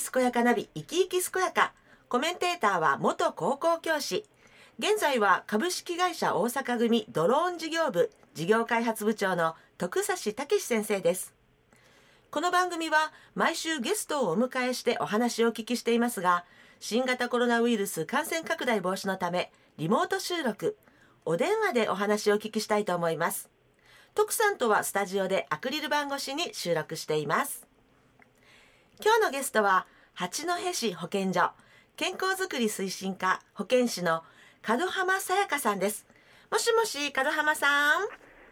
健やかナビ生き生き健やか？コメンテーターは元高校教師。現在は株式会社大阪組ドローン事業部事業開発部長の徳指武先生です。この番組は毎週ゲストをお迎えしてお話をお聞きしていますが新型コロナウイルス感染拡大防止のためリモート収録お電話でお話をお聞きしたいと思います。徳さんとはスタジオでアクリル板越しに収録しています。今日のゲストは八戸市保健所健康づくり推進課保健師の門浜さやかさんです。もしもし門浜さん？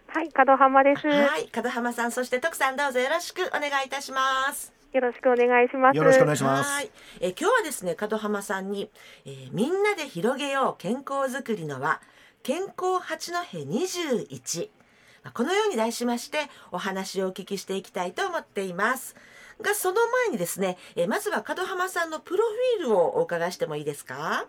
はい、門浜です。はい門浜さんそして徳さんどうぞよろしくお願いいたします。よろしくお願いします。よろしくお願いします。はい、えー今日はですね門浜さんに、えーみんなで広げよう健康づくりの輪健康八戸21まあこのように題しましてお話をお聞きしていきたいと思っていますがその前にですね、えーまずは門浜さんのプロフィールをお伺いしてもいいですか？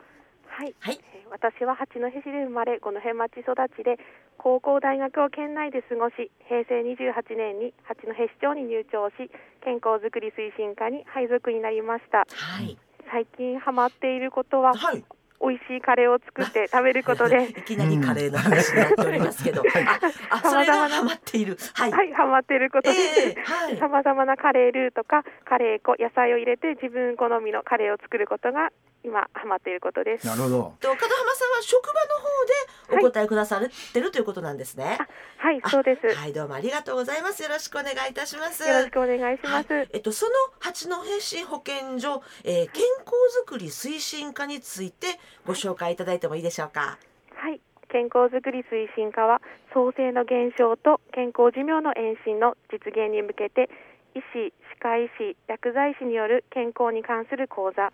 はい、はい。えー私は八戸市で生まれ、五戸町育ちで、高校大学を県内で過ごし、平成28年に八戸市長に入庁し、健康づくり推進課に配属になりました。はい。最近ハマっていることは、はい美味しいカレーを作って食べることで。い、きなりカレーの話になっておりますけど、ああ それがハマっている。はい、はい、ハマっていることで、さまざまなカレールーとかカレー粉、野菜を入れて自分好みのカレーを作ることが今ハマっていることです。なるほど。と門浜さんは職場の方でお答えくださってるということなんですね。はい、そうです。よはい、どうもありがとうございます。よろしくお願いいたします。ろしくお願いします。はいえっと、その八戸市保健所、えー健康づくり推進課についてご紹介いただいてもいいでしょうか？はい、健康づくり推進課は創生の減少と健康寿命の延伸の実現に向けて医師、歯科医師、薬剤師による健康に関する講座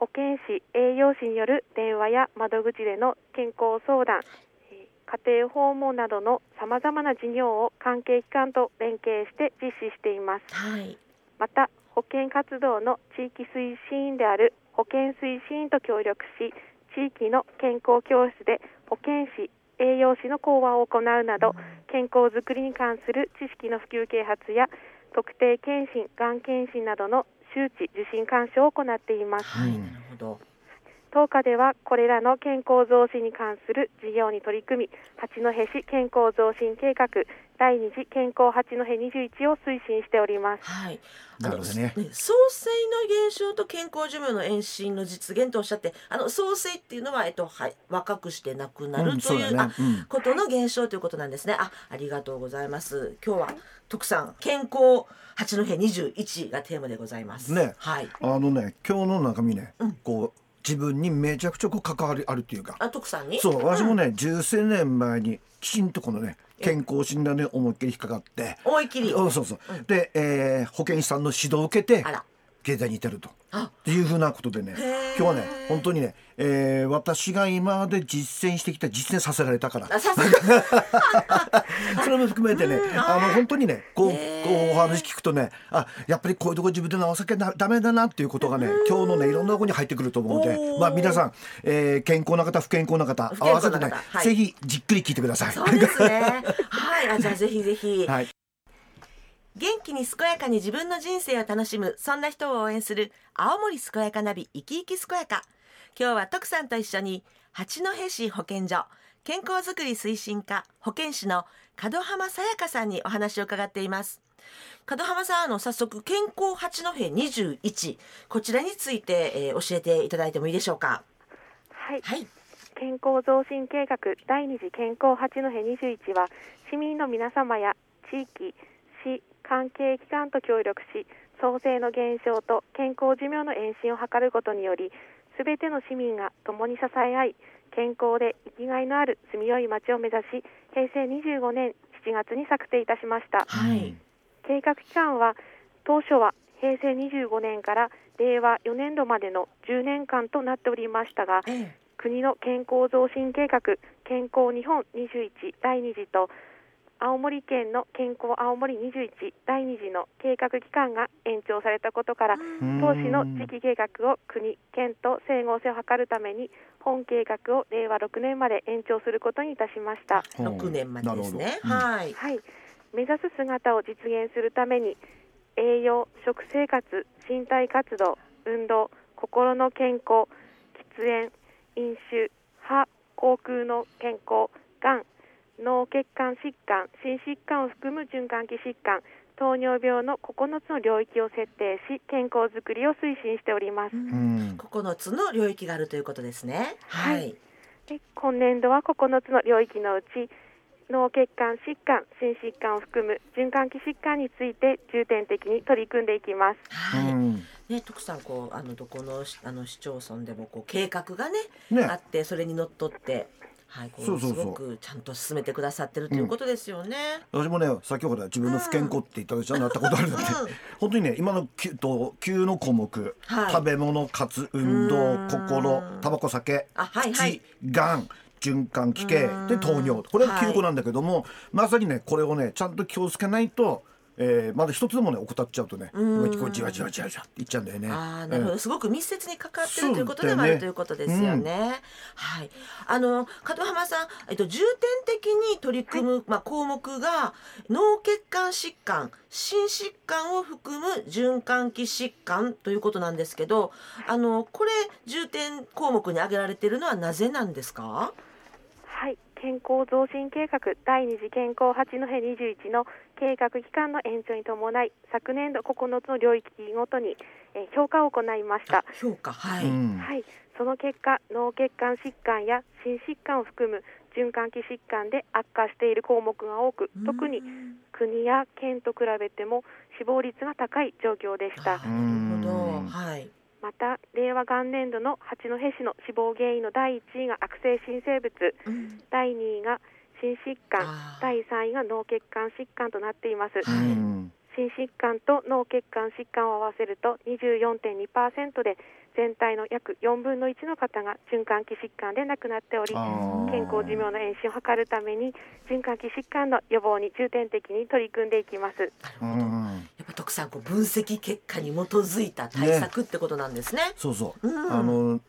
保健師、栄養士による電話や窓口での健康相談えー家庭訪問などのさまざまな事業を関係機関と連携して実施しています。はい。また保健活動の地域推進員である保健推進員と協力し地域の健康教室で保健師栄養士の講話を行うなど健康づくりに関する知識の普及啓発や特定健診がん検診などの周知受診監視を行っていますはい、うんなるほど。当課ではこれらの健康増進に関する事業に取り組み八戸市健康増進計画第二次健康八戸21を推進しておりますはい。なるほどね創生の減少と健康寿命の延伸の実現とおっしゃって、あの創生っていうのはえっとはい若くして亡くなるうんという,、あそうだねうんことの減少ということなんですね。あ、ありがとうございます。今日は徳さん健康八戸二十一がテーマでございます。ねはい。あのね、今日の中身ね、うんこう自分にめちゃくちゃこう関わりあるっていうか。あ、徳さんに？そう、私もん。ね、十数年前にきちんとこのね、健康診断で思いっきり引っかかって。思いっきり？うんそうそう、うんで、えー保健師さんの指導を受けてあら。経済に至ると。あ、っていうふうなことでね今日はね本当にね、えー私が今まで実践してきた実践させられたから。それも含めてね、うん。あの本当にねこうこうお話聞くとねあやっぱりこういうとこ自分で直さなきゃなダメだなっていうことがね今日のねいろんなとこに入ってくると思うのでまあ皆さん、えー健康な方不健康な方不健康な方合わせてね、はい。ぜひじっくり聞いてください。そうですね。はい。あ、じゃあぜひぜひ。はい元気に健やかに自分の人生を楽しむそんな人を応援する青森健やかナビ生き生き健やか。今日は徳さんと一緒に八戸市保健所健康づくり推進課保健師の門浜さやかさんにお話を伺っています。門浜さんあの早速健康八戸21こちらについて、えー教えていただいてもいいでしょうか？はい。はい。健康増進計画第二次健康八戸21は市民の皆様や地域市関係機関と協力し創生の減少と健康寿命の延伸を図ることによりすべての市民が共に支え合い健康で生きがいのある住みよい町を目指し平成25年7月に策定いたしました。はい、計画期間は当初は平成25年から令和4年度までの10年間となっておりましたがええ。国の健康増進計画健康日本21第2次と青森県の健康青森21第2次の計画期間が延長されたことから当時の地域計画を国県と整合性を図るために本計画を令和6年まで延長することにいたしました。六年までですね。なるほど。うん。はい。はい、目指す姿を実現するために栄養食生活身体活動運動心の健康喫煙飲酒歯口腔の健康脳血管疾患心疾患を含む循環器疾患糖尿病の9つの領域を設定し健康づくりを推進しております、うん。9つの領域があるということですね。ははい。い。で今年度は9つの領域のうち脳血管疾患心疾患を含む循環器疾患について重点的に取り組んでいきます。はい。うん。ね、徳さんこうあのどこのしあの市町村でもこう計画がねね。あってそれにのっとって、はい、こうそうそちゃんと進めてくださってるということですよね。私もね先ほど自分の不健康って言ったでしょ、なったことあるんだって、うん。本当にね今の9と9の項目、はい。食べ物活運動うん。心タバコ酒あはいはい。口がん循環器系うんで糖尿これがはい。9個なんだけども、まさにねこれをねちゃんと気をつけないと、えー、まだ一つでもね怠っちゃうとねうんこうじわじわじわじわっていっちゃうんだよね。ああなるほど、うんすごく密接に関わってるということでもあるということですよね。はい、あの門浜さん、えっと重点的に取り組む、まあ項目が脳血管疾患、心疾患を含む循環器疾患ということなんですけど、あのこれ重点項目に挙げられているのはなぜなんですか？はい健康増進計画第二次健康八戸21の計画期間の延長に伴い昨年度9つの領域ごとに、えー評価を行いました。あ評価はい。うん。はい、その結果脳血管疾患や心疾患を含む循環器疾患で悪化している項目が多く特に国や県と比べても死亡率が高い状況でした。あなるほど。うん。はい。また令和元年度の八戸市の死亡原因の第1位が悪性新生物。うん。第2位が心疾患。第3位が脳血管疾患となっています。はい。うん心疾患と脳血管疾患を合わせると24.2%で全体の約4分の1の方が循環器疾患で亡くなっており健康寿命の延伸を図るために循環器疾患の予防に重点的に取り組んでいきます。なるうほど。ん。やっぱ徳さんこう分析結果に基づいた対策ってことなんですね。そうそう、うん。あの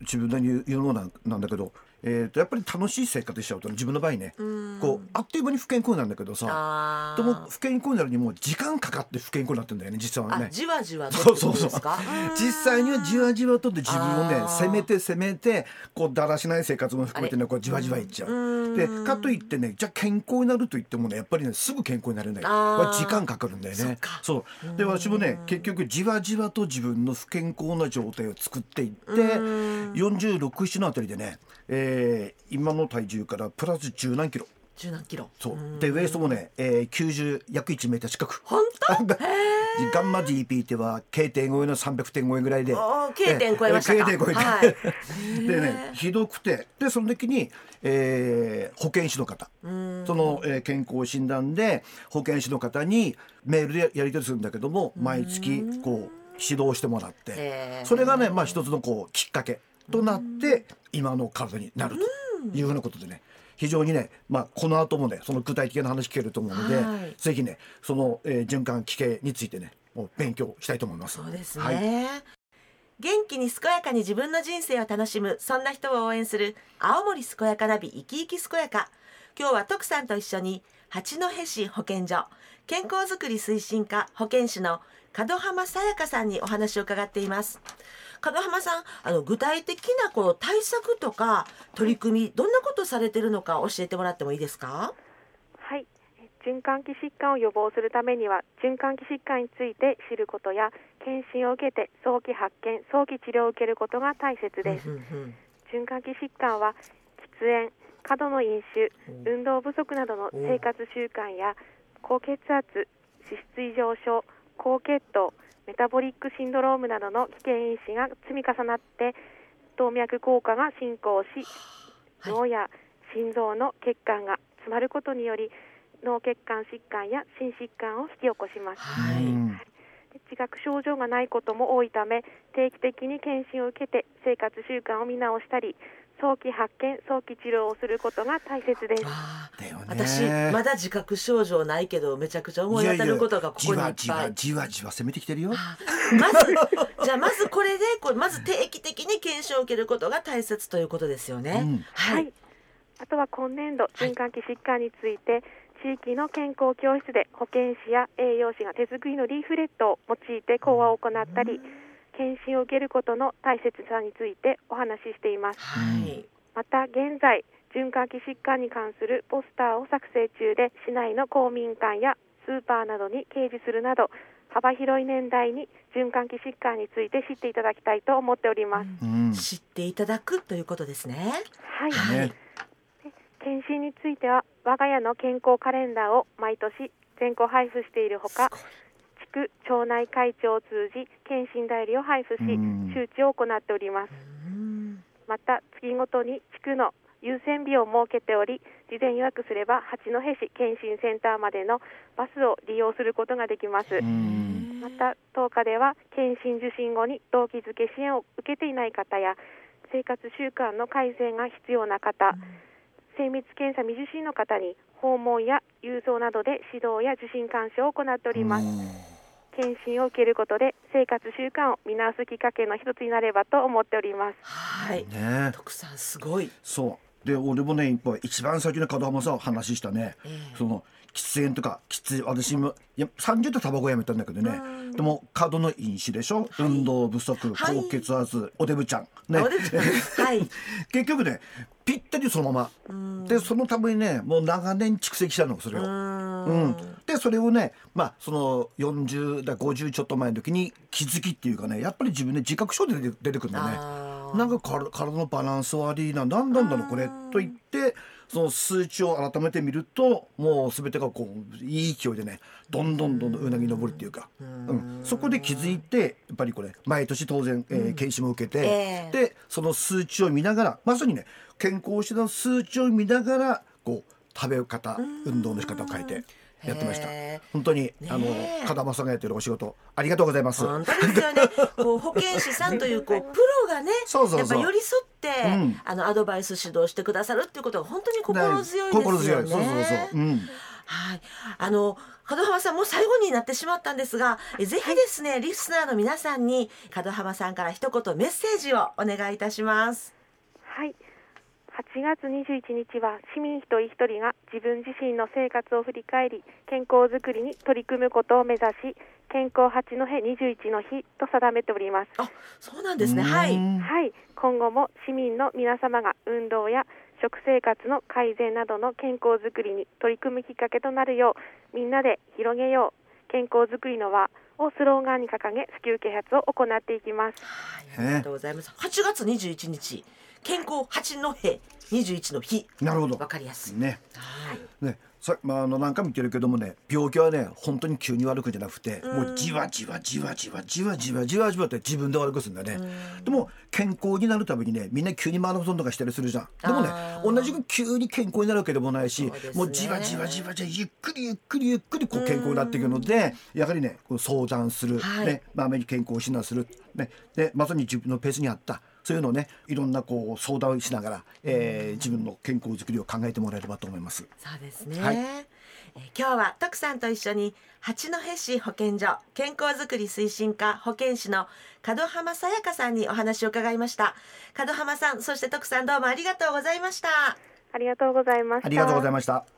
自分で言うのなんなんだけど、えー、とやっぱり楽しい生活しちゃうと自分の場合ね、うん。こうあっという間に不健康なんだけどさあでもー不健康になるにも時間かかって不健康になってんだよね実はね。あじわじわとそうそうそう。実際にはじわじわとで自分をね攻めて攻めてこうだらしない生活も含めてねこうじわじわいっちゃう。うん。でかといってねじゃあ健康になると言ってもねやっぱりねすぐ健康になれない。時間かかるんだよね。そう。で私もね結局じわじわと自分の不健康な状態を作っていってうん。467のあたりでね、えー今の体重からプラス10何キロ。十何キロ。そう。うん。でウエストもね、えー、90約1メーター近く。本当？ガンマ GP っては K 点超えの300点超えぐらいで。K 点超えましたか。K 点超えて、はい。でねひどくて。でその時に、えー保健師の方。うん。その、えー健康診断で保健師の方にメールでやり取りするんだけども毎月こう指導してもらって。それがねまあ一つのこうきっかけとなって今の体になるというふうなことでね非常にね、まあ、この後もねその具体的な話聞けると思うので、はい。ぜひねその、えー循環器系についてねもう勉強したいと思います。そうですね、はい。元気に健やかに自分の人生を楽しむそんな人を応援する青森健やかナビ生き生き健やか。今日は徳さんと一緒に八戸市保健所健康づくり推進課保健師の門浜さやかさんにお話を伺っています。門浜さんあの具体的なこう対策とか取り組みどんなことされてるのか教えてもらってもいいですか？はい。循環器疾患を予防するためには循環器疾患について知ることや検診を受けて早期発見早期治療を受けることが大切です。循環器疾患は喫煙過度の飲酒運動不足などの生活習慣や高血圧脂質異常症高血糖メタボリックシンドロームなどの危険因子が積み重なって動脈硬化が進行しはい。脳や心臓の血管が詰まることにより脳血管疾患や心疾患を引き起こします。はい、うん自覚症状がないことも多いため定期的に検診を受けて生活習慣を見直したり早期発見早期治療をすることが大切です。あーだよね。私まだ自覚症状ないけどめちゃくちゃ思い当たることがここにいっぱい。じわじわじわじわ攻めてきてるよ。まずじゃあまずこれでこれまず定期的に検証を受けることが大切ということですよね。うん。ははい。い、あとは今年度はい循環器疾患について地域の健康教室で保健師や栄養士が手作りのリーフレットを用いて講話を行ったり、検診を受けることの大切さについてお話ししています。はい。また現在循環器疾患に関するポスターを作成中で市内の公民館やスーパーなどに掲示するなど幅広い年代に循環器疾患について知っていただきたいと思っております。うん知っていただくということですね。はい、はいね検診については我が家の健康カレンダーを毎年全校配布しているほか町内会長を通じ検診代理を配布しうん。周知を行っております。うん。また月ごとに地区の優先日を設けており事前予約すれば八戸市検診センターまでのバスを利用することができます、うん。また当課では検診受診後に動機づけ支援を受けていない方や生活習慣の改善が必要な方、精密検査未受診の方に訪問や郵送などで指導や受診監視を行っております、検診を受けることで生活習慣を見直すきっかけの一つになればと思っております。はい。ね。徳さんすごい。そう。で俺もねやっぱ一番最初に門浜さん話したね、ええ。その喫煙とかきつい私もいや30でタバコやめたんだけどね。うんでも過度の飲酒でしょ、運動不足はい。高血圧、おデブちゃん。ね。おでぶちゃん。はい。結局ねぴったりそのまま。でそのためにねもう長年蓄積したのそれを。ううんん。でそれをねまあその40だ50ちょっと前の時に気づきっていうかねやっぱり自分で自覚症で出てくるんだね。なんか体体のバランス悪いな何なんだろうこれと言ってその数値を改めてみるともう全てがこういい勢いでねどんどんどんどんうなぎ登るっていうか、うん、そこで気づいてやっぱりこれ毎年当然、えー検診も受けて、ええ。でその数値を見ながらまさにね健康診断数値を見ながらこう食べ方運動の仕方を変えてやってました本当にあのねえ門間さんがやってるお仕事ありがとうございます。本当ですよね。こう保健師さんというこうプロがね、そうそうそうやっぱ寄り添って、うんあのアドバイス指導してくださるっていうことが本当に心強いですよね。心強いそうそうそう、うんはい、あの門浜さんもう最後になってしまったんですが、えぜひですね、リスナーの皆さんに門浜さんから一言メッセージをお願いいたします。はい。8月21日は市民一人一人が自分自身の生活を振り返り健康づくりに取り組むことを目指し健康八戸21の日と定めております。あ、そうなんですね。はい。うんはい、今後も市民の皆様が運動や食生活の改善などの健康づくりに取り組むきっかけとなるようみんなで広げよう健康づくりの輪をスローガンに掲げ普及啓発を行っていきます。はい、ありがとうございます。8月21日、健康八戸21の日。なるほど。わかりやすい。ね。はい。ね。さまあ、あの何回も言ってるけどもね病気はね本当に急に悪くんじゃなくてもうじわじわじわじわじわじわじわじわって自分で悪くするんだね。でも健康になるためにねみんな急にマラソンとかしたりするじゃん。でもね同じく急に健康になるわけでもないし、ね。もうじわじわじわじわゆっくりゆっくりゆっくりこう健康になっていくのでやはりね相談する、はい。ね。まあ、健康を診断する、ね、でまさに自分のペースに合ったそういうのをねいろんなこう相談をしながら、えー自分の健康づくりを考えてもらえればと思います。そうですね。はいえー今日は徳さんと一緒に八戸市保健所健康づくり推進課保健師の門浜さやかさんにお話を伺いました。門浜さん、そして徳さんどうもありがとうございました。ありがとうございました。ありがとうございました。